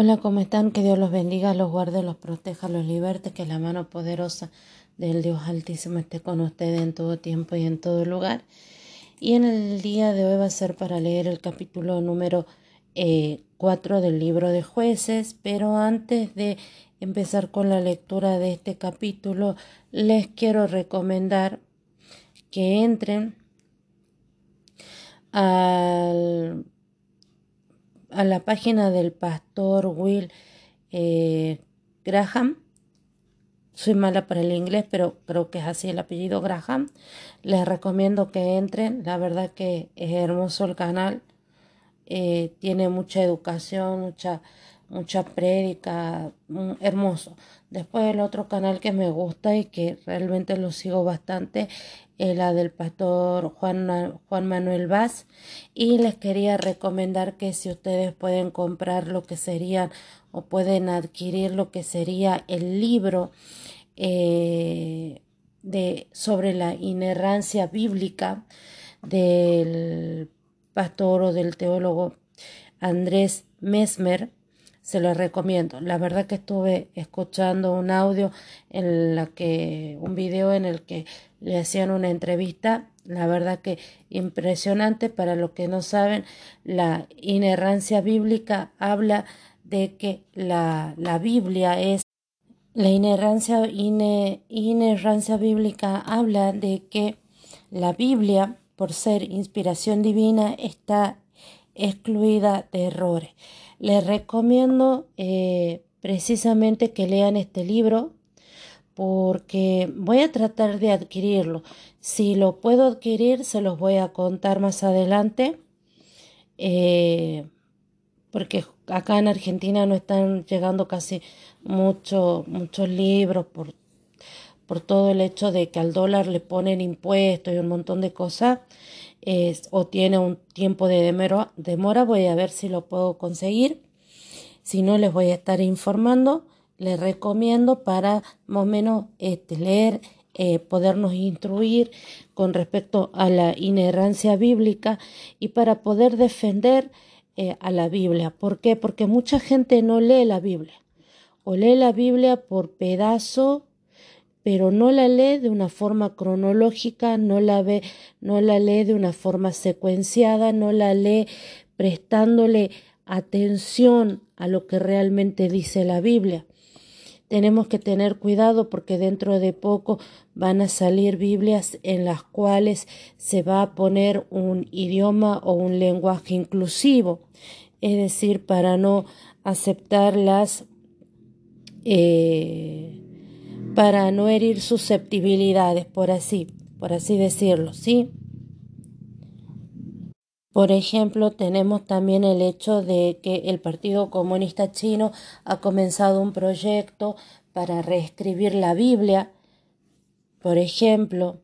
Hola, ¿cómo están? Que Dios los bendiga, los guarde, los proteja, los liberte, que la mano poderosa del Dios Altísimo esté con ustedes en todo tiempo y en todo lugar. Y en el día de hoy va a ser para leer el capítulo número 4 eh, del libro de jueces, pero antes de empezar con la lectura de este capítulo, les quiero recomendar que entren al a la página del pastor Will eh, Graham. Soy mala para el inglés, pero creo que es así el apellido Graham. Les recomiendo que entren. La verdad que es hermoso el canal. Eh, tiene mucha educación, mucha, mucha prédica, mm, hermoso. Después el otro canal que me gusta y que realmente lo sigo bastante es la del pastor Juan, Juan Manuel Vaz y les quería recomendar que si ustedes pueden comprar lo que serían o pueden adquirir lo que sería el libro eh, de, sobre la inerrancia bíblica del pastor o del teólogo Andrés Mesmer, se lo recomiendo. La verdad que estuve escuchando un audio en la que, un video en el que le hacían una entrevista. La verdad que impresionante. Para los que no saben, la inerrancia bíblica habla de que la, la Biblia es la inerrancia, inerrancia bíblica habla de que la Biblia, por ser inspiración divina, está excluida de errores. Les recomiendo eh, precisamente que lean este libro porque voy a tratar de adquirirlo. Si lo puedo adquirir, se los voy a contar más adelante. Eh, porque acá en Argentina no están llegando casi mucho, muchos libros por, por todo el hecho de que al dólar le ponen impuestos y un montón de cosas o tiene un tiempo de demora, voy a ver si lo puedo conseguir. Si no, les voy a estar informando. Les recomiendo para más o menos este, leer, eh, podernos instruir con respecto a la inerrancia bíblica y para poder defender eh, a la Biblia. ¿Por qué? Porque mucha gente no lee la Biblia o lee la Biblia por pedazo pero no la lee de una forma cronológica, no la ve, no la lee de una forma secuenciada, no la lee prestándole atención a lo que realmente dice la Biblia. Tenemos que tener cuidado porque dentro de poco van a salir Biblias en las cuales se va a poner un idioma o un lenguaje inclusivo, es decir, para no aceptar las eh, para no herir susceptibilidades, por así, por así decirlo, ¿sí? Por ejemplo, tenemos también el hecho de que el Partido Comunista Chino ha comenzado un proyecto para reescribir la Biblia. Por ejemplo,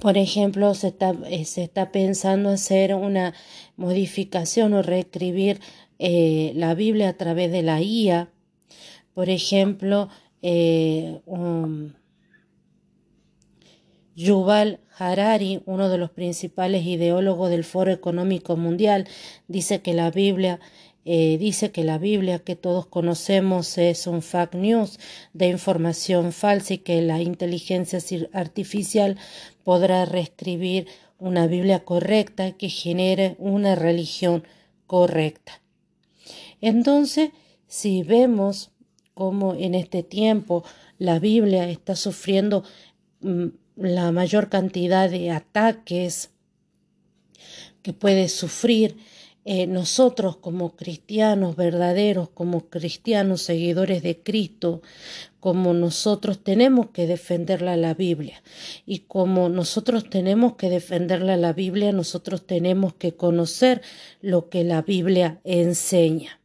por ejemplo, se está, eh, se está pensando hacer una modificación o reescribir eh, la Biblia a través de la IA por ejemplo, eh, Yuval Harari, uno de los principales ideólogos del Foro Económico Mundial, dice que la Biblia eh, dice que la Biblia que todos conocemos es un fake news de información falsa y que la inteligencia artificial podrá reescribir una Biblia correcta que genere una religión correcta. Entonces, si vemos cómo en este tiempo la Biblia está sufriendo mm, la mayor cantidad de ataques que puede sufrir. Eh, nosotros como cristianos verdaderos, como cristianos seguidores de Cristo, como nosotros tenemos que defenderla la Biblia. Y como nosotros tenemos que defenderla la Biblia, nosotros tenemos que conocer lo que la Biblia enseña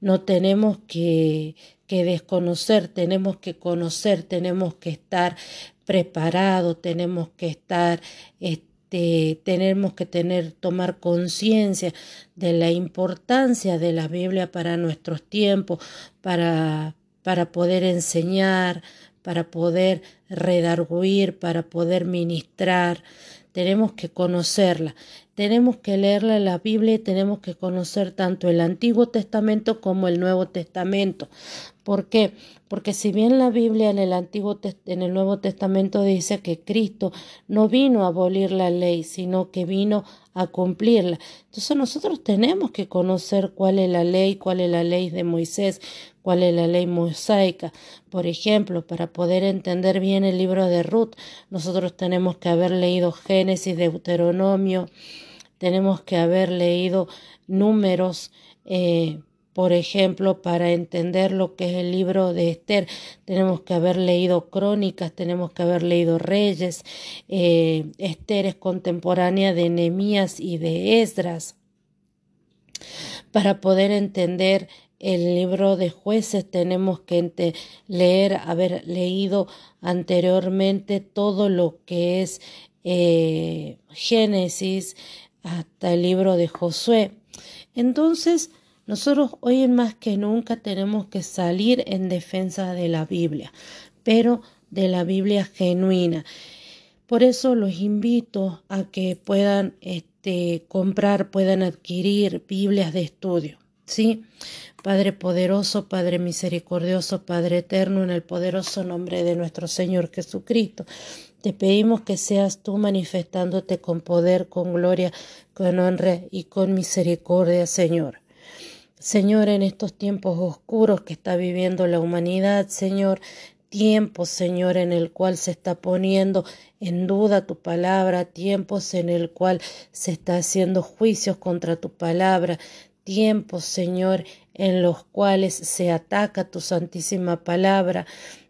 no tenemos que, que desconocer, tenemos que conocer, tenemos que estar preparados, tenemos que estar este, tenemos que tener, tomar conciencia de la importancia de la Biblia para nuestros tiempos, para, para poder enseñar, para poder redarguir, para poder ministrar. tenemos que conocerla. Tenemos que leerla la Biblia y tenemos que conocer tanto el Antiguo Testamento como el Nuevo Testamento. ¿Por qué? Porque si bien la Biblia en el Antiguo en el Nuevo Testamento dice que Cristo no vino a abolir la ley, sino que vino a cumplirla. Entonces nosotros tenemos que conocer cuál es la ley, cuál es la ley de Moisés, cuál es la ley mosaica. Por ejemplo, para poder entender bien el libro de Ruth, nosotros tenemos que haber leído Génesis, Deuteronomio, tenemos que haber leído números, eh, por ejemplo, para entender lo que es el libro de Esther, tenemos que haber leído crónicas, tenemos que haber leído reyes. Eh, Esther es contemporánea de Nehemías y de Esdras. Para poder entender el libro de jueces tenemos que leer, haber leído anteriormente todo lo que es eh, Génesis hasta el libro de Josué. Entonces, nosotros hoy más que nunca tenemos que salir en defensa de la Biblia, pero de la Biblia genuina. Por eso los invito a que puedan este, comprar, puedan adquirir Biblias de estudio. ¿sí? Padre poderoso, Padre misericordioso, Padre eterno, en el poderoso nombre de nuestro Señor Jesucristo. Te pedimos que seas tú manifestándote con poder, con gloria, con honra y con misericordia, Señor. Señor, en estos tiempos oscuros que está viviendo la humanidad, Señor, tiempos, Señor, en el cual se está poniendo en duda tu palabra, tiempos en el cual se está haciendo juicios contra tu palabra, tiempos, Señor, en los cuales se ataca tu santísima palabra,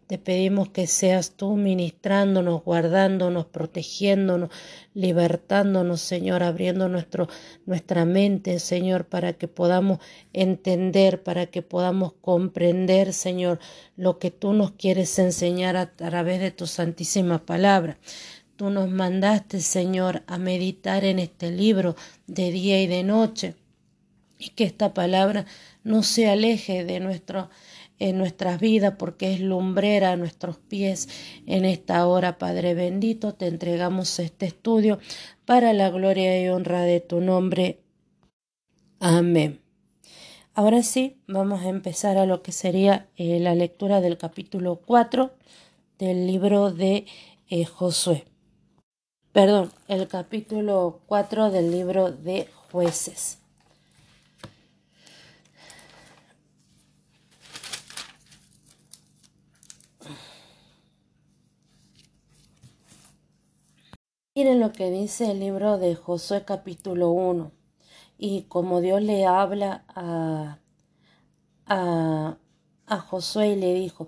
te pedimos que seas tú ministrándonos, guardándonos, protegiéndonos, libertándonos, Señor, abriendo nuestro, nuestra mente, Señor, para que podamos entender, para que podamos comprender, Señor, lo que tú nos quieres enseñar a través de tu santísima palabra. Tú nos mandaste, Señor, a meditar en este libro de día y de noche y que esta palabra no se aleje de nuestro en nuestras vidas porque es lumbrera a nuestros pies en esta hora, Padre bendito. Te entregamos este estudio para la gloria y honra de tu nombre. Amén. Ahora sí, vamos a empezar a lo que sería eh, la lectura del capítulo 4 del libro de eh, Josué. Perdón, el capítulo 4 del libro de jueces. Miren lo que dice el libro de Josué capítulo 1. Y como Dios le habla a, a, a Josué y le dijo,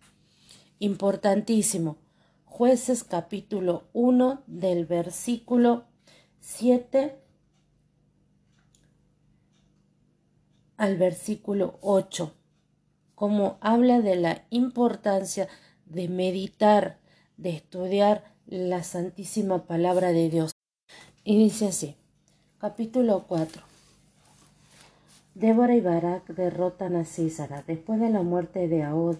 importantísimo. Jueces capítulo 1 del versículo 7 al versículo 8, como habla de la importancia de meditar, de estudiar la santísima palabra de Dios. Y dice así, capítulo 4. Débora y Barak derrotan a Císara después de la muerte de Ahod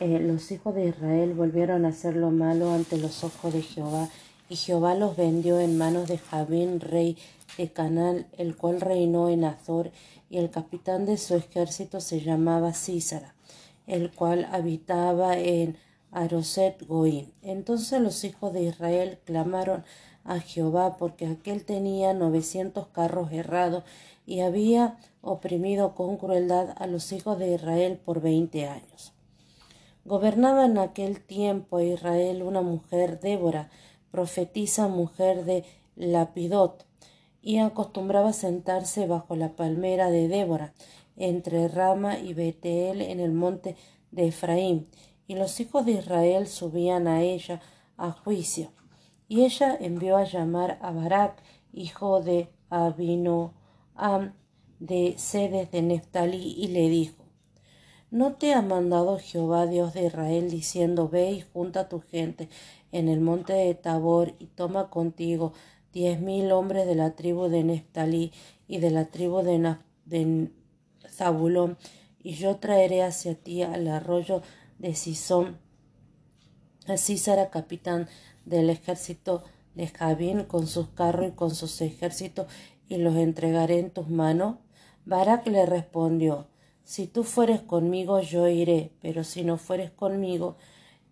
eh, los hijos de Israel volvieron a hacer lo malo ante los ojos de Jehová, y Jehová los vendió en manos de Jabín, rey de Canal, el cual reinó en Azor, y el capitán de su ejército se llamaba Císara, el cual habitaba en Aroset Goim. Entonces los hijos de Israel clamaron a Jehová, porque aquel tenía novecientos carros errados, y había oprimido con crueldad a los hijos de Israel por veinte años. Gobernaba en aquel tiempo a Israel una mujer, Débora, profetisa mujer de Lapidot, y acostumbraba sentarse bajo la palmera de Débora, entre Rama y Betel en el monte de Efraín, y los hijos de Israel subían a ella a juicio. Y ella envió a llamar a Barak, hijo de Abinoam, de Sedes de Neftalí, y le dijo, ¿No te ha mandado Jehová Dios de Israel diciendo, ve y junta tu gente en el monte de Tabor y toma contigo diez mil hombres de la tribu de Neftalí y de la tribu de, Zabulón, y yo traeré hacia ti al arroyo de Sison a Císara, capitán del ejército de Javín, con sus carros y con sus ejércitos, y los entregaré en tus manos. Barak le respondió, Si tú fueres conmigo, yo iré, pero si no fueres conmigo,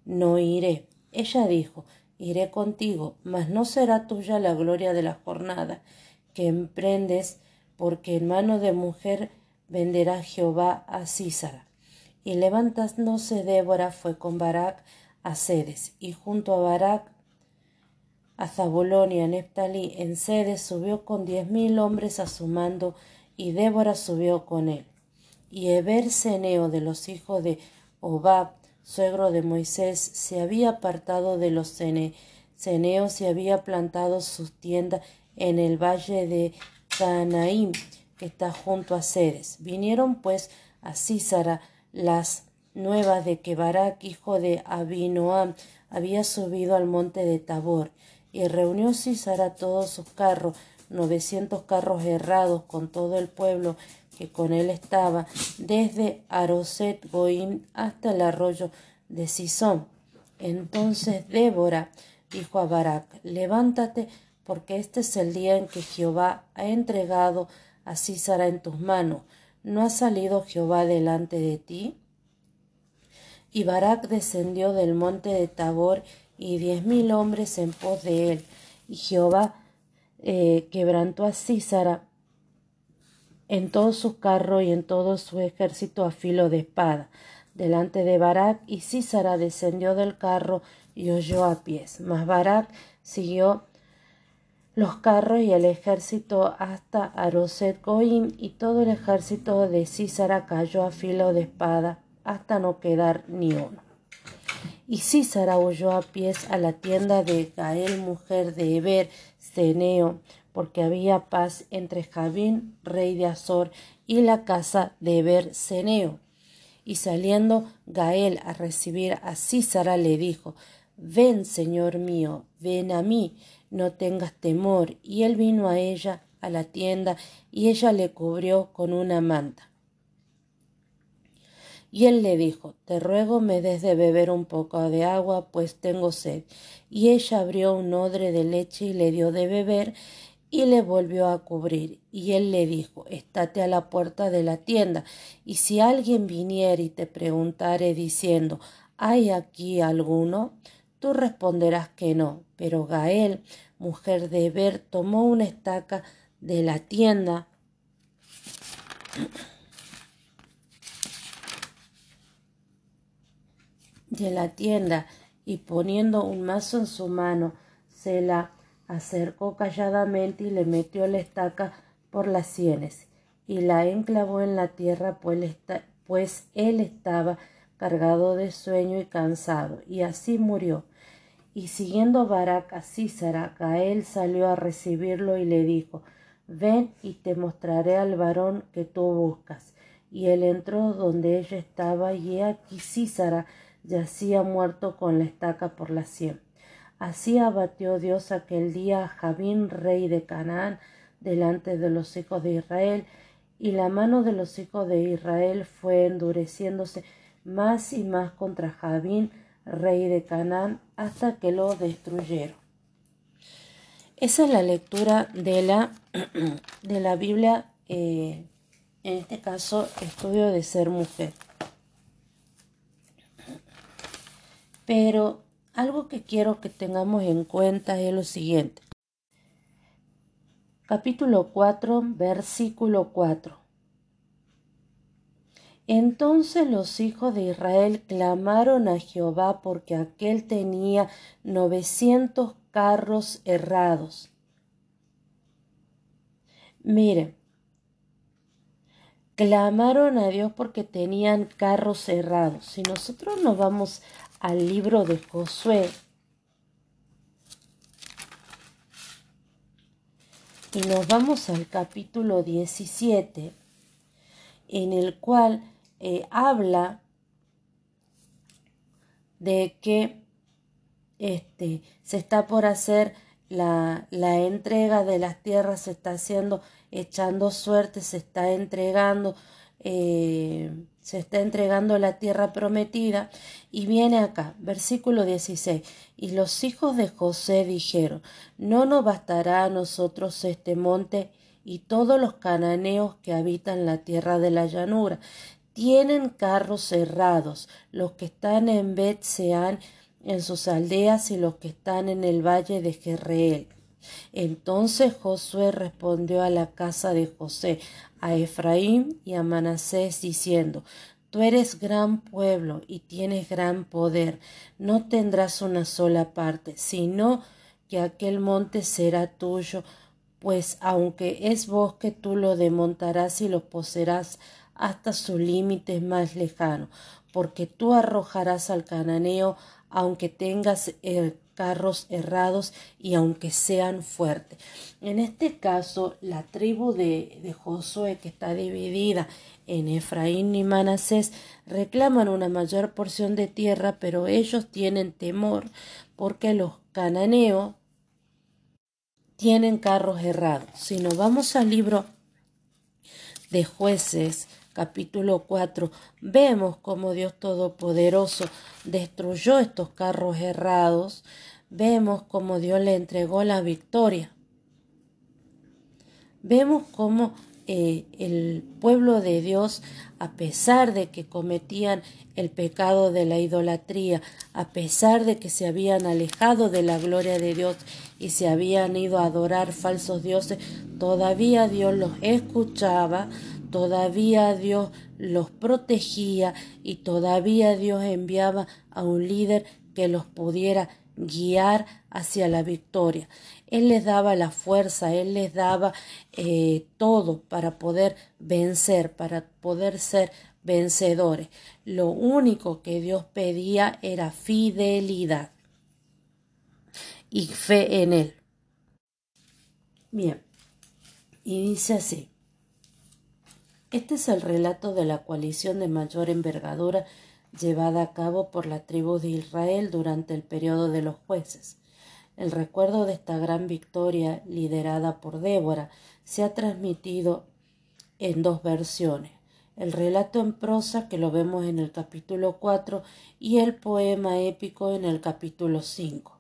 no iré. Ella dijo, Iré contigo, mas no será tuya la gloria de la jornada que emprendes, porque en mano de mujer venderá Jehová a Císara. Y levantándose Débora fue con Barak a Cedes, y junto a Barak a Zabulón y a Neftalí en Cedes subió con diez mil hombres a su mando, y Débora subió con él. Y Eber Ceneo de los hijos de Obab, suegro de Moisés, se había apartado de los ceneos y había plantado sus tiendas en el valle de Canaim, que está junto a Cedes. Vinieron pues a Císara las nuevas de que Barak, hijo de Abinoam, había subido al monte de Tabor, y reunió Císara todos sus carros, novecientos carros errados con todo el pueblo que con él estaba, desde Aroset Goim hasta el arroyo de Sison. Entonces Débora dijo a Barak, levántate, porque este es el día en que Jehová ha entregado a Císara en tus manos. ¿No ha salido Jehová delante de ti? Y Barak descendió del monte de Tabor y diez mil hombres en pos de él. Y Jehová eh, quebrantó a Císara en todo su carro y en todo su ejército a filo de espada, delante de Barak, y Císara descendió del carro y oyó a pies. Mas Barak siguió los carros y el ejército hasta Aroset Goim, y todo el ejército de Císara cayó a filo de espada hasta no quedar ni uno. Y Císara huyó a pies a la tienda de Gael, mujer de Eber, Ceneo, porque había paz entre Javín, rey de Azor, y la casa de Eber, Ceneo. Y saliendo Gael a recibir a Císara, le dijo, Ven, señor mío, ven a mí, no tengas temor. Y él vino a ella, a la tienda, y ella le cubrió con una manta. Y él le dijo, Te ruego me des de beber un poco de agua, pues tengo sed. Y ella abrió un odre de leche y le dio de beber, y le volvió a cubrir. Y él le dijo, Estate a la puerta de la tienda, y si alguien viniere y te preguntare diciendo, ¿hay aquí alguno? Tú responderás que no. Pero Gael, mujer de Ber, tomó una estaca de la tienda de la tienda y poniendo un mazo en su mano, se la acercó calladamente y le metió la estaca por las sienes y la enclavó en la tierra pues, pues él estaba cargado de sueño y cansado y así murió. Y siguiendo Barak a Císara, Gael salió a recibirlo y le dijo, Ven y te mostraré al varón que tú buscas. Y él entró donde ella estaba, y aquí Císara yacía muerto con la estaca por la sien. Así abatió Dios aquel día a Javín, rey de Canaán, delante de los hijos de Israel, y la mano de los hijos de Israel fue endureciéndose más y más contra Javín, rey de Canaán, hasta que lo destruyeron. Esa es la lectura de la, de la Biblia, eh, en este caso, estudio de ser mujer. Pero algo que quiero que tengamos en cuenta es lo siguiente. Capítulo 4, versículo 4. Entonces los hijos de Israel clamaron a Jehová porque aquel tenía novecientos carros errados. Miren, clamaron a Dios porque tenían carros errados. Si nosotros nos vamos al libro de Josué, Y nos vamos al capítulo 17, en el cual eh, habla de que este, se está por hacer la, la, entrega de las tierras, se está haciendo, echando suerte, se está entregando, eh, se está entregando la tierra prometida. Y viene acá, versículo 16. Y los hijos de José dijeron, no nos bastará a nosotros este monte y todos los cananeos que habitan la tierra de la llanura. Tienen carros cerrados, los que están en Bet Sean, en sus aldeas y los que están en el valle de Jerreel. Entonces Josué respondió a la casa de José, a Efraín y a Manasés, diciendo Tú eres gran pueblo y tienes gran poder, no tendrás una sola parte, sino que aquel monte será tuyo, pues aunque es bosque tú lo demontarás y lo poseerás hasta su límite más lejano, porque tú arrojarás al cananeo aunque tengas eh, carros errados y aunque sean fuertes. En este caso, la tribu de, Josué, que está dividida en Efraín y Manasés, reclaman una mayor porción de tierra, pero ellos tienen temor porque los cananeos tienen carros errados. Si nos vamos al libro de jueces, capítulo 4, vemos cómo Dios Todopoderoso destruyó estos carros errados, vemos cómo Dios le entregó la victoria. Vemos cómo eh, el pueblo de Dios, a pesar de que cometían el pecado de la idolatría, a pesar de que se habían alejado de la gloria de Dios y se habían ido a adorar falsos dioses, todavía Dios los escuchaba, todavía Dios los protegía y todavía Dios enviaba a un líder que los pudiera guiar hacia la victoria. Él les daba la fuerza, Él les daba eh, todo para poder vencer, para poder ser vencedores. Lo único que Dios pedía era fidelidad y fe en Él. Bien, y dice así. Este es el relato de la coalición de mayor envergadura llevada a cabo por la tribu de Israel durante el periodo de los jueces. El recuerdo de esta gran victoria liderada por Débora se ha transmitido en dos versiones. El relato en prosa que lo vemos en el capítulo 4 y el poema épico en el capítulo 5.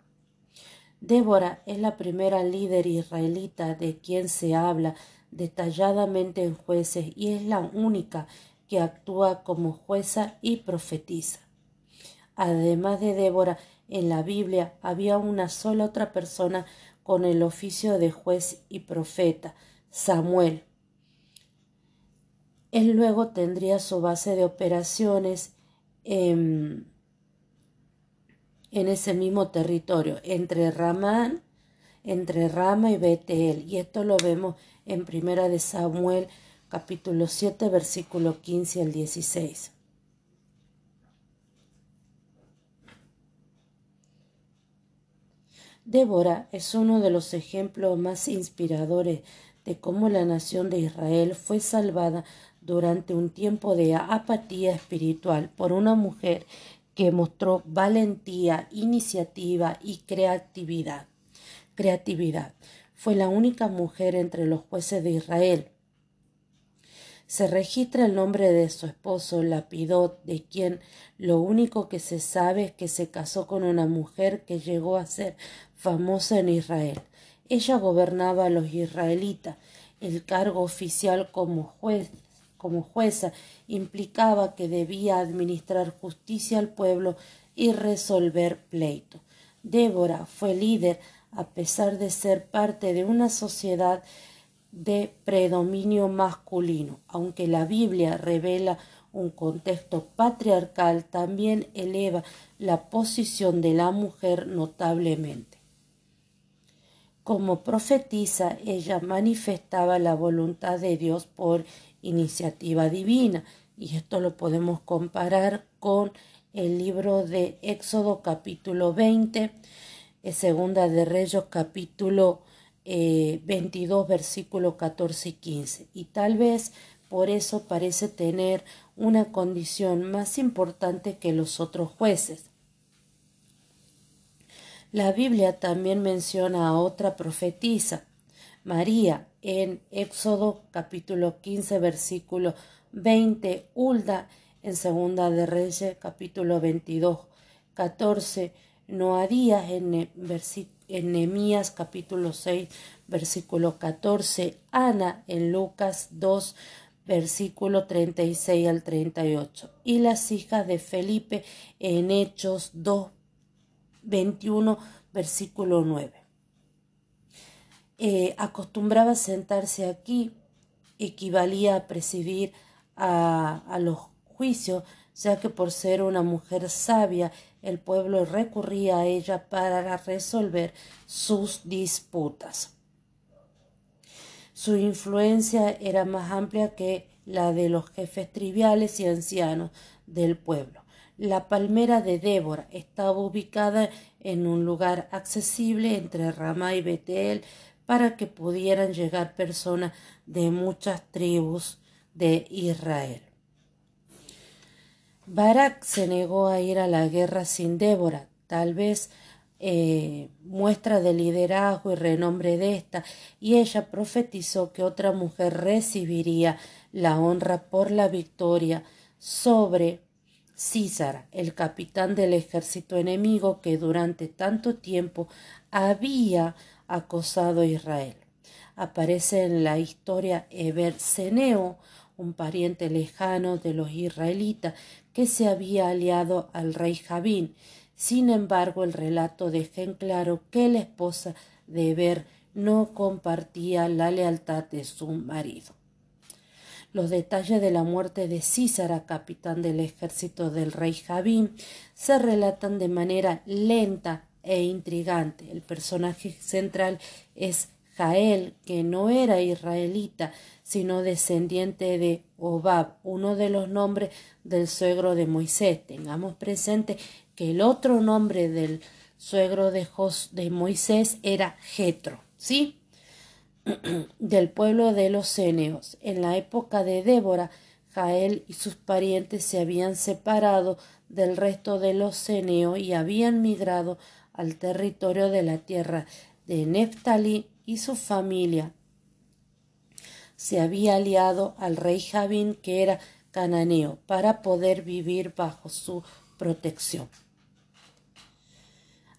Débora es la primera líder israelita de quien se habla detalladamente en jueces y es la única que actúa como jueza y profetiza. Además de Débora, en la Biblia había una sola otra persona con el oficio de juez y profeta, Samuel. Él luego tendría su base de operaciones en, en ese mismo territorio, entre Ramán, entre Rama y Betel, y esto lo vemos en Primera de Samuel capítulo 7 versículo 15 al 16. Débora es uno de los ejemplos más inspiradores de cómo la nación de Israel fue salvada durante un tiempo de apatía espiritual por una mujer que mostró valentía, iniciativa y creatividad. Creatividad fue la única mujer entre los jueces de Israel. Se registra el nombre de su esposo Lapidot, de quien lo único que se sabe es que se casó con una mujer que llegó a ser famosa en Israel. Ella gobernaba a los israelitas. El cargo oficial como juez como jueza implicaba que debía administrar justicia al pueblo y resolver pleito. Débora fue líder a pesar de ser parte de una sociedad de predominio masculino. Aunque la Biblia revela un contexto patriarcal, también eleva la posición de la mujer notablemente. Como profetiza, ella manifestaba la voluntad de Dios por iniciativa divina, y esto lo podemos comparar con el libro de Éxodo capítulo 20, segunda de Reyes capítulo 22 versículos 14 y 15 y tal vez por eso parece tener una condición más importante que los otros jueces. La Biblia también menciona a otra profetisa, María, en Éxodo capítulo 15 versículo 20, Hulda en Segunda de Reyes capítulo 22, 14, Noadías en, en Nehemías capítulo 6 versículo 14, Ana en Lucas 2 versículo 36 al 38, y las hijas de Felipe en Hechos 2, 21, versículo 9. Eh, acostumbraba sentarse aquí, equivalía a presidir a, a los juicios, ya que por ser una mujer sabia, el pueblo recurría a ella para resolver sus disputas. Su influencia era más amplia que la de los jefes triviales y ancianos del pueblo. La palmera de Débora estaba ubicada en un lugar accesible entre Ramá y Betel para que pudieran llegar personas de muchas tribus de Israel. Barak se negó a ir a la guerra sin Débora, tal vez eh, muestra de liderazgo y renombre de esta, y ella profetizó que otra mujer recibiría la honra por la victoria sobre Císara, el capitán del ejército enemigo que durante tanto tiempo había acosado a Israel. Aparece en la historia Eberseneo, un pariente lejano de los israelitas que se había aliado al rey Javín sin embargo, el relato deja en claro que la esposa de Eber no compartía la lealtad de su marido. Los detalles de la muerte de Císara, capitán del ejército del rey Javín, se relatan de manera lenta e intrigante. El personaje central es Jael, que no era israelita, sino descendiente de Obab, uno de los nombres del suegro de Moisés. Tengamos presente que el otro nombre del suegro de, de Moisés era Jetro, ¿sí? del pueblo de los Ceneos. En la época de Débora, Jael y sus parientes se habían separado del resto de los Ceneos y habían migrado al territorio de la tierra de Neftalí y su familia se había aliado al rey Javín que era cananeo para poder vivir bajo su protección.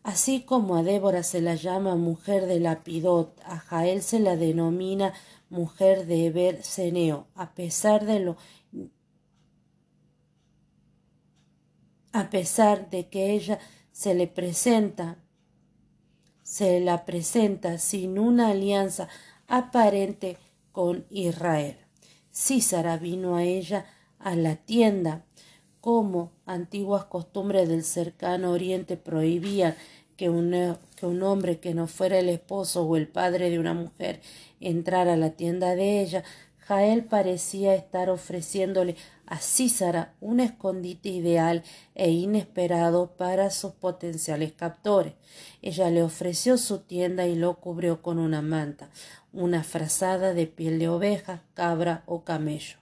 Así como a Débora se la llama mujer de Lapidot, a Jael se la denomina mujer de Eber Seneo, a pesar de lo a pesar de que ella se le presenta se la presenta sin una alianza aparente con Israel. Císara vino a ella a la tienda como antiguas costumbres del cercano oriente prohibían que un, que un hombre que no fuera el esposo o el padre de una mujer entrara a la tienda de ella, Jael parecía estar ofreciéndole a Císara un escondite ideal e inesperado para sus potenciales captores. Ella le ofreció su tienda y lo cubrió con una manta, una frazada de piel de oveja, cabra o camello.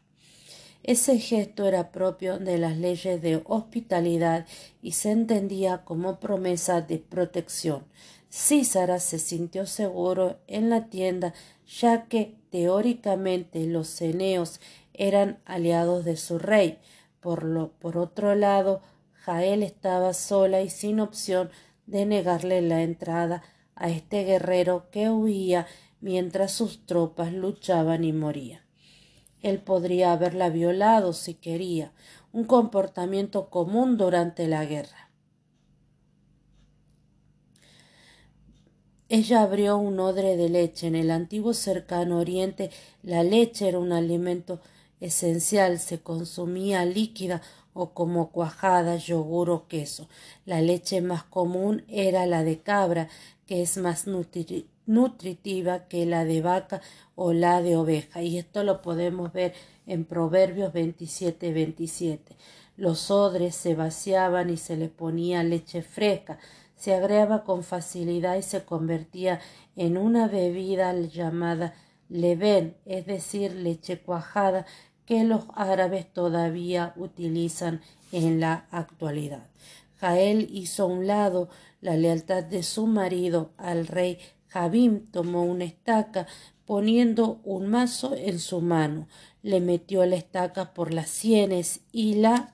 Ese gesto era propio de las leyes de hospitalidad y se entendía como promesa de protección. Císara se sintió seguro en la tienda, ya que teóricamente los ceneos eran aliados de su rey. Por, lo, por otro lado, Jael estaba sola y sin opción de negarle la entrada a este guerrero que huía mientras sus tropas luchaban y morían. Él podría haberla violado si quería, un comportamiento común durante la guerra. Ella abrió un odre de leche. En el antiguo cercano oriente la leche era un alimento esencial, se consumía líquida o como cuajada, yogur o queso. La leche más común era la de cabra, que es más nutritiva que la de vaca o la de oveja. Y esto lo podemos ver en Proverbios 27, 27. Los odres se vaciaban y se le ponía leche fresca. Se agregaba con facilidad y se convertía en una bebida llamada leven, es decir, leche cuajada, que los árabes todavía utilizan en la actualidad. Jael hizo a un lado la lealtad de su marido al rey Jabim, tomó una estaca, poniendo un mazo en su mano, le metió la estaca por las sienes y la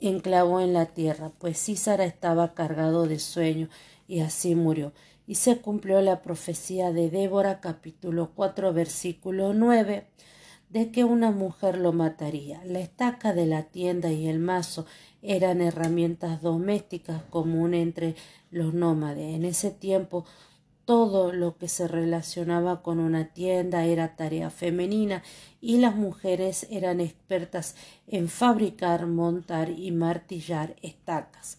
enclavó en la tierra, pues Císara estaba cargado de sueño, y así murió. Y se cumplió la profecía de Débora, capítulo 4, versículo 9, de que una mujer lo mataría. La estaca de la tienda y el mazo eran herramientas domésticas comunes entre los nómades. En ese tiempo todo lo que se relacionaba con una tienda era tarea femenina y las mujeres eran expertas en fabricar, montar y martillar estacas.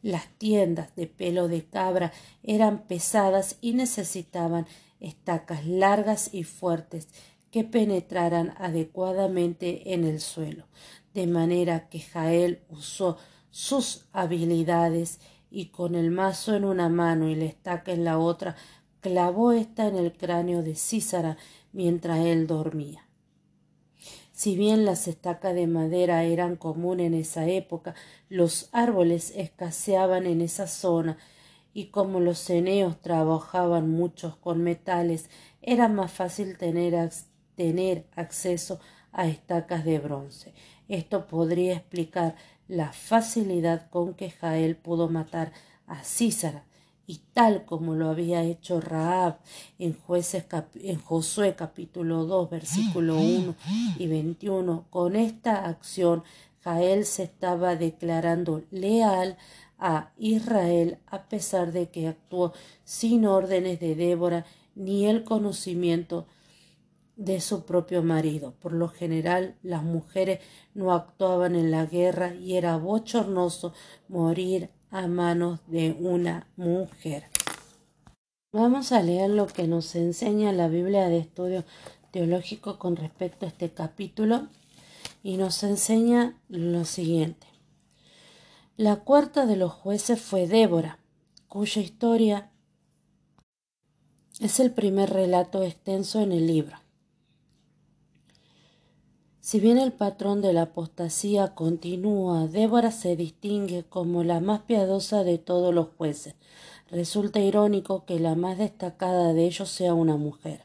Las tiendas de pelo de cabra eran pesadas y necesitaban estacas largas y fuertes que penetraran adecuadamente en el suelo, de manera que Jael usó sus habilidades y con el mazo en una mano y la estaca en la otra, clavó ésta en el cráneo de Císara mientras él dormía. Si bien las estacas de madera eran comunes en esa época, los árboles escaseaban en esa zona y como los ceneos trabajaban muchos con metales, era más fácil tener, tener acceso a estacas de bronce. Esto podría explicar la facilidad con que Jael pudo matar a Císara, y tal como lo había hecho Raab en, jueces en Josué capítulo 2 versículo 1 y 21, con esta acción Jael se estaba declarando leal a Israel a pesar de que actuó sin órdenes de Débora ni el conocimiento de su propio marido. Por lo general, las mujeres no actuaban en la guerra y era bochornoso morir a manos de una mujer. Vamos a leer lo que nos enseña la Biblia de Estudio Teológico con respecto a este capítulo y nos enseña lo siguiente. La cuarta de los jueces fue Débora, cuya historia es el primer relato extenso en el libro. Si bien el patrón de la apostasía continúa, Débora se distingue como la más piadosa de todos los jueces. Resulta irónico que la más destacada de ellos sea una mujer.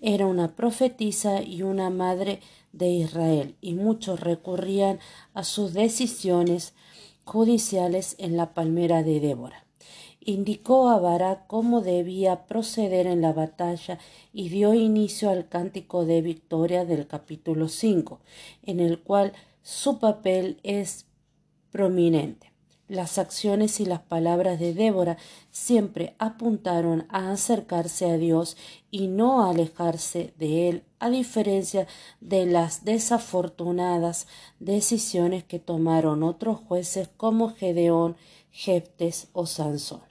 Era una profetisa y una madre de Israel, y muchos recurrían a sus decisiones judiciales en la palmera de Débora indicó a Barak cómo debía proceder en la batalla y dio inicio al cántico de victoria del capítulo 5, en el cual su papel es prominente. Las acciones y las palabras de Débora siempre apuntaron a acercarse a Dios y no a alejarse de Él, a diferencia de las desafortunadas decisiones que tomaron otros jueces como Gedeón, Jeftes o Sansón.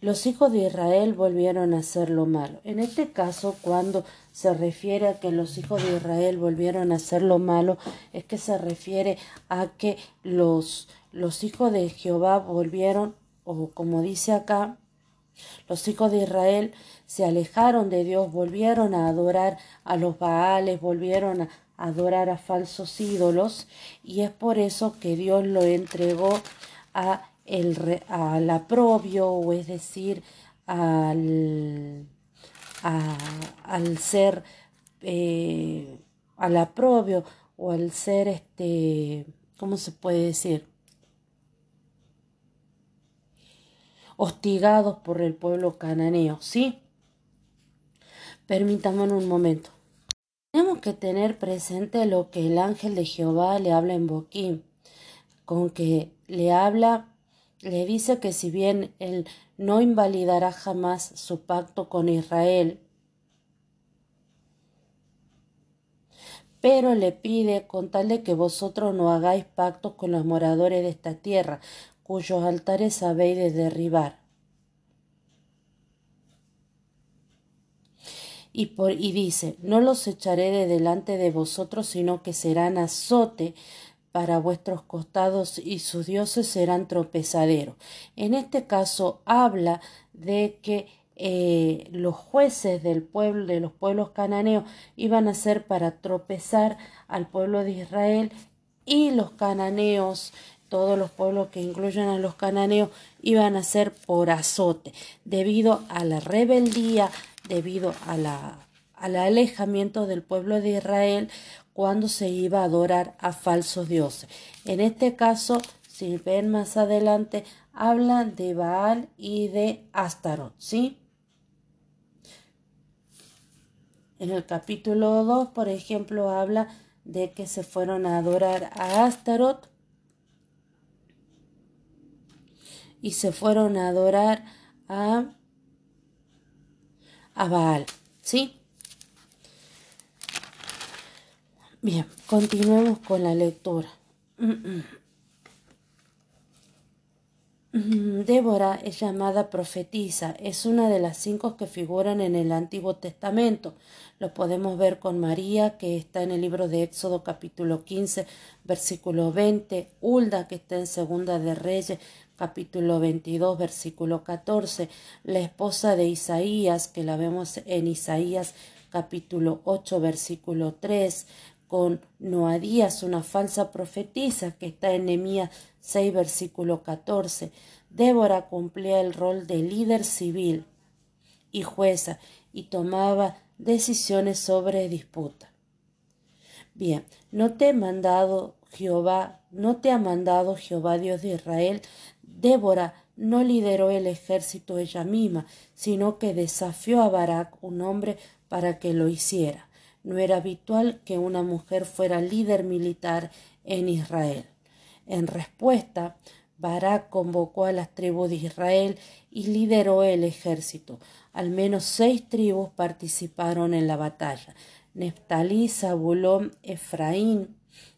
Los hijos de Israel volvieron a hacer lo malo. En este caso, cuando se refiere a que los hijos de Israel volvieron a hacer lo malo, es que se refiere a que los, los hijos de Jehová volvieron, o como dice acá, los hijos de Israel se alejaron de Dios, volvieron a adorar a los Baales, volvieron a adorar a falsos ídolos, y es por eso que Dios lo entregó a al aprobio, o es decir, al, al ser, eh, al aprobio, o al ser, este, ¿cómo se puede decir? Hostigados por el pueblo cananeo, ¿sí? Permítanme un momento. Tenemos que tener presente lo que el ángel de Jehová le habla en Boquín, con que le habla le dice que si bien él no invalidará jamás su pacto con Israel, pero le pide con tal de que vosotros no hagáis pacto con los moradores de esta tierra, cuyos altares habéis de derribar. y, por, y dice, no los echaré de delante de vosotros, sino que serán azote para vuestros costados y sus dioses serán tropezadero. En este caso habla de que eh, los jueces del pueblo, de los pueblos cananeos, iban a ser para tropezar al pueblo de Israel y los cananeos, todos los pueblos que incluyen a los cananeos, iban a ser por azote, debido a la rebeldía, debido a la, al alejamiento del pueblo de Israel cuando se iba a adorar a falsos dioses. En este caso, si ven más adelante, hablan de Baal y de Astaroth, ¿sí? En el capítulo 2, por ejemplo, habla de que se fueron a adorar a Astaroth y se fueron a adorar a, a Baal, ¿sí? Bien, continuemos con la lectura. Débora es llamada profetisa, es una de las cinco que figuran en el Antiguo Testamento. Lo podemos ver con María, que está en el libro de Éxodo capítulo 15, versículo 20, Hulda, que está en Segunda de Reyes, capítulo 22, versículo 14, la esposa de Isaías, que la vemos en Isaías capítulo 8, versículo 3, con Noadías, una falsa profetisa que está en Nehemías 6, versículo 14. Débora cumplía el rol de líder civil y jueza y tomaba decisiones sobre disputa. Bien, no te mandado Jehová, no te ha mandado Jehová Dios de Israel. Débora no lideró el ejército ella misma, sino que desafió a Barak, un hombre, para que lo hiciera. No era habitual que una mujer fuera líder militar en Israel. En respuesta, Barak convocó a las tribus de Israel y lideró el ejército. Al menos seis tribus participaron en la batalla. Neftalí, Zabulón, Efraín,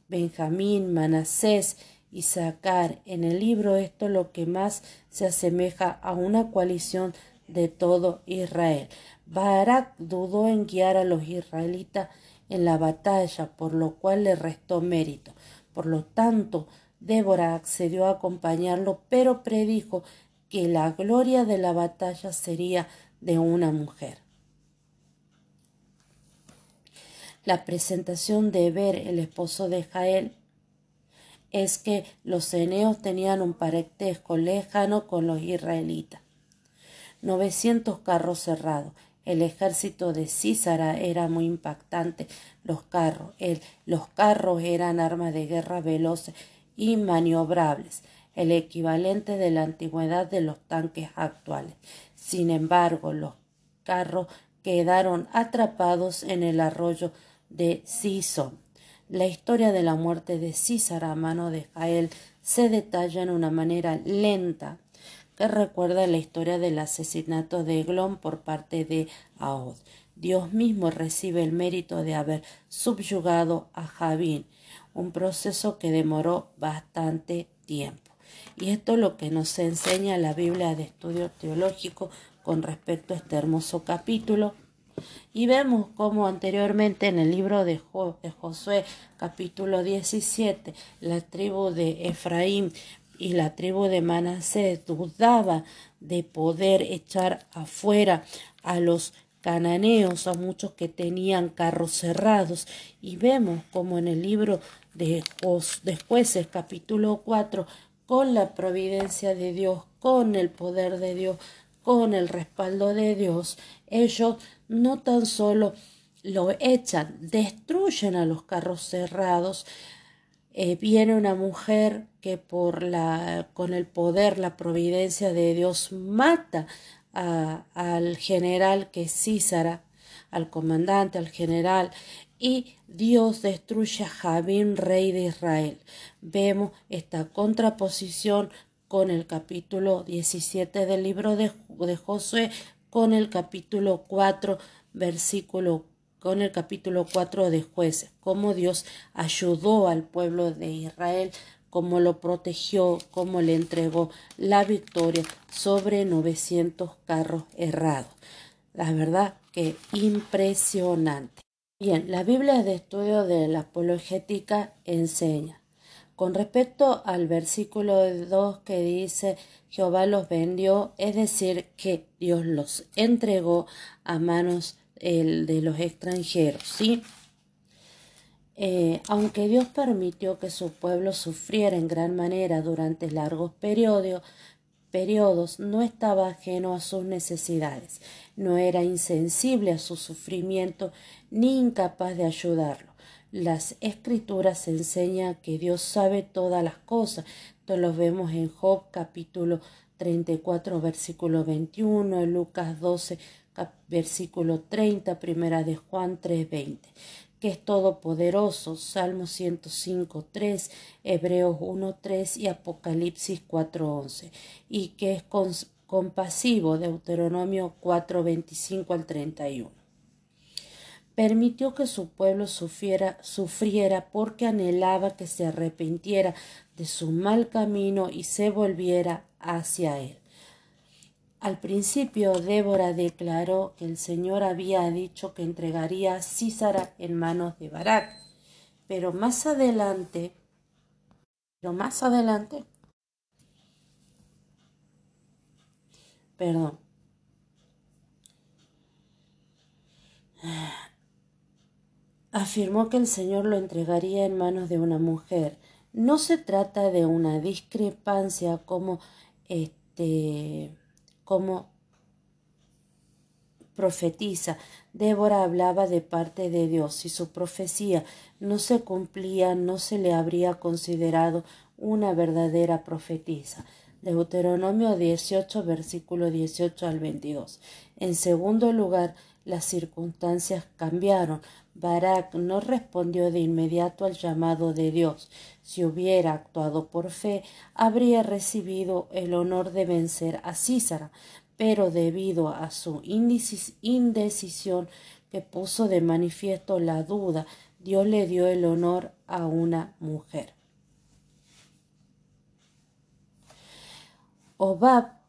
Benjamín, Manasés y Sacar. En el libro esto lo que más se asemeja a una coalición de todo Israel. Barak dudó en guiar a los israelitas en la batalla, por lo cual le restó mérito. Por lo tanto, Débora accedió a acompañarlo, pero predijo que la gloria de la batalla sería de una mujer. La presentación de Eber, el esposo de Jael, es que los eneos tenían un parentesco lejano con los israelitas. Novecientos carros cerrados el ejército de Císara era muy impactante. Los carros, los carros eran armas de guerra veloces y maniobrables, el equivalente de la antigüedad de los tanques actuales. Sin embargo, los carros quedaron atrapados en el arroyo de Sison. La historia de la muerte de Císara a mano de Jael se detalla en una manera lenta recuerda la historia del asesinato de Eglón por parte de Ahod. Dios mismo recibe el mérito de haber subyugado a Javín, un proceso que demoró bastante tiempo. Y esto es lo que nos enseña la Biblia de estudio teológico con respecto a este hermoso capítulo. Y vemos como anteriormente en el libro de, de Josué capítulo 17 la tribu de Efraín y la tribu de Manasés dudaba de poder echar afuera a los cananeos, a muchos que tenían carros cerrados, y vemos como en el libro de, de jueces capítulo 4, con la providencia de Dios, con el poder de Dios, con el respaldo de Dios, ellos no tan solo lo echan, destruyen a los carros cerrados, eh, viene una mujer que por la, con el poder, la providencia de Dios mata al general que es Císara, al comandante, al general, y Dios destruye a Javín, rey de Israel. Vemos esta contraposición con el capítulo 17 del libro de, de Josué, con el capítulo 4, versículo con el capítulo 4 de jueces, cómo Dios ayudó al pueblo de Israel, cómo lo protegió, cómo le entregó la victoria sobre 900 carros errados. La verdad que impresionante. Bien, la Biblia de estudio de la apologética enseña. Con respecto al versículo 2 que dice Jehová los vendió, es decir, que Dios los entregó a manos de los extranjeros, ¿sí? Eh, aunque Dios permitió que su pueblo sufriera en gran manera durante largos periodos, periodos, no estaba ajeno a sus necesidades, no era insensible a su sufrimiento ni incapaz de ayudarlo. Las escrituras enseñan que Dios sabe todas las cosas. Esto lo vemos en Job capítulo 34 versículo 21, Lucas 12 versículo 30, primera de Juan 3:20 que es todopoderoso, Salmo 105, 3, Hebreos 1, 3 y Apocalipsis 4, 11, y que es compasivo, Deuteronomio 4, 25 al 31. Permitió que su pueblo sufriera, sufriera porque anhelaba que se arrepintiera de su mal camino y se volviera hacia él. Al principio Débora declaró que el Señor había dicho que entregaría a Císara en manos de Barak, pero más adelante, pero más adelante, perdón, afirmó que el Señor lo entregaría en manos de una mujer. No se trata de una discrepancia como este como profetiza. Débora hablaba de parte de Dios. Si su profecía no se cumplía, no se le habría considerado una verdadera profetisa. Deuteronomio 18, versículo 18 al 22. En segundo lugar, las circunstancias cambiaron. Barak no respondió de inmediato al llamado de Dios. Si hubiera actuado por fe, habría recibido el honor de vencer a Císara, pero debido a su indecisión que puso de manifiesto la duda, Dios le dio el honor a una mujer. Obab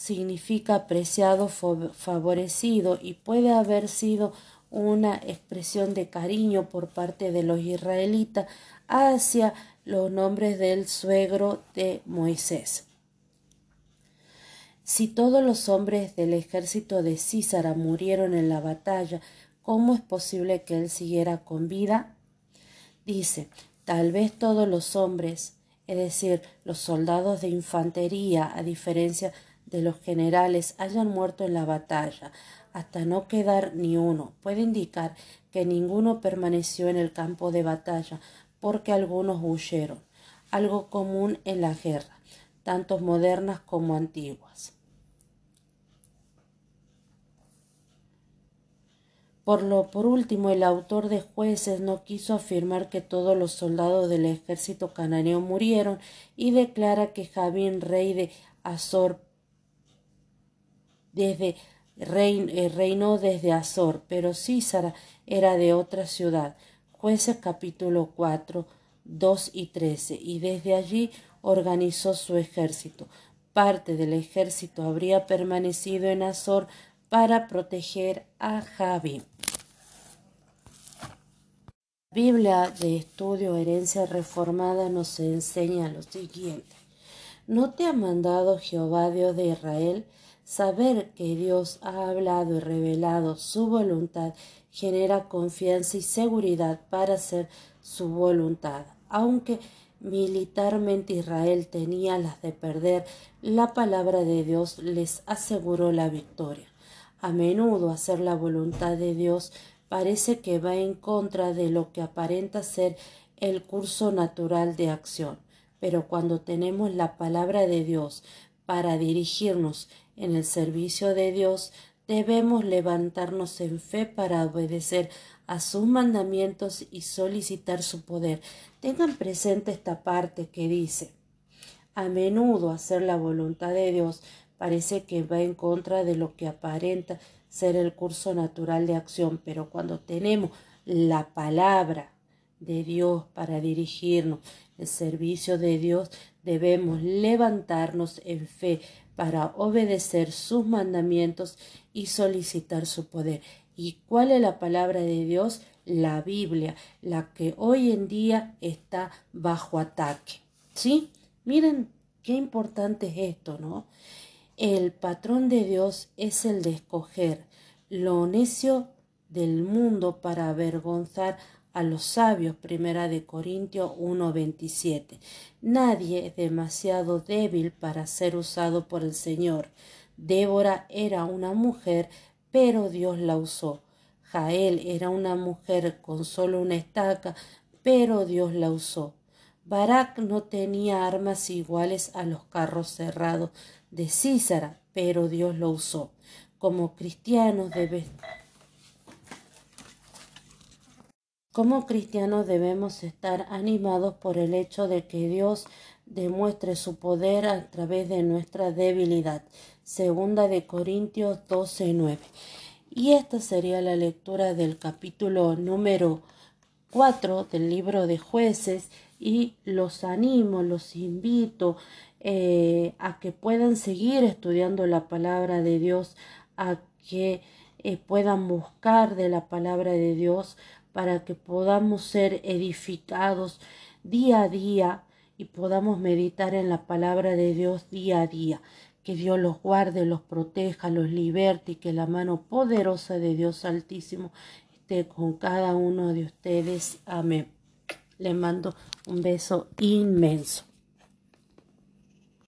significa apreciado, favorecido y puede haber sido una expresión de cariño por parte de los israelitas hacia los nombres del suegro de Moisés. Si todos los hombres del ejército de Císara murieron en la batalla, ¿cómo es posible que él siguiera con vida? Dice, tal vez todos los hombres, es decir, los soldados de infantería, a diferencia de los generales, hayan muerto en la batalla, hasta no quedar ni uno. Puede indicar que ninguno permaneció en el campo de batalla, porque algunos huyeron, algo común en la guerra, tanto modernas como antiguas. Por, lo, por último, el autor de jueces no quiso afirmar que todos los soldados del ejército cananeo murieron y declara que Javín, rey de Azor, desde eh, reinó desde Azor, pero Císara era de otra ciudad. Jueces capítulo 4, 2 y 13, y desde allí organizó su ejército. Parte del ejército habría permanecido en Azor para proteger a Javi. La Biblia de Estudio Herencia Reformada nos enseña lo siguiente. ¿No te ha mandado Jehová Dios de Israel? Saber que Dios ha hablado y revelado su voluntad genera confianza y seguridad para hacer su voluntad. Aunque militarmente Israel tenía las de perder, la palabra de Dios les aseguró la victoria. A menudo hacer la voluntad de Dios parece que va en contra de lo que aparenta ser el curso natural de acción. Pero cuando tenemos la palabra de Dios para dirigirnos en el servicio de Dios, debemos levantarnos en fe para obedecer a sus mandamientos y solicitar su poder. Tengan presente esta parte que dice a menudo hacer la voluntad de Dios parece que va en contra de lo que aparenta ser el curso natural de acción, pero cuando tenemos la palabra de Dios para dirigirnos, el servicio de Dios, debemos levantarnos en fe para obedecer sus mandamientos y solicitar su poder. ¿Y cuál es la palabra de Dios? La Biblia, la que hoy en día está bajo ataque. ¿Sí? Miren qué importante es esto, ¿no? El patrón de Dios es el de escoger lo necio del mundo para avergonzar a los sabios. Primera de Corintios 1:27. Nadie es demasiado débil para ser usado por el Señor. Débora era una mujer, pero Dios la usó. Jael era una mujer con solo una estaca, pero Dios la usó. Barak no tenía armas iguales a los carros cerrados de Císara, pero Dios lo usó. Como cristianos como cristianos debemos estar animados por el hecho de que Dios demuestre su poder a través de nuestra debilidad. Segunda de Corintios 12:9. Y esta sería la lectura del capítulo número 4 del libro de jueces y los animo, los invito eh, a que puedan seguir estudiando la palabra de Dios, a que eh, puedan buscar de la palabra de Dios para que podamos ser edificados día a día y podamos meditar en la palabra de Dios día a día. Que Dios los guarde, los proteja, los liberte y que la mano poderosa de Dios Altísimo esté con cada uno de ustedes. Amén. Le mando un beso inmenso.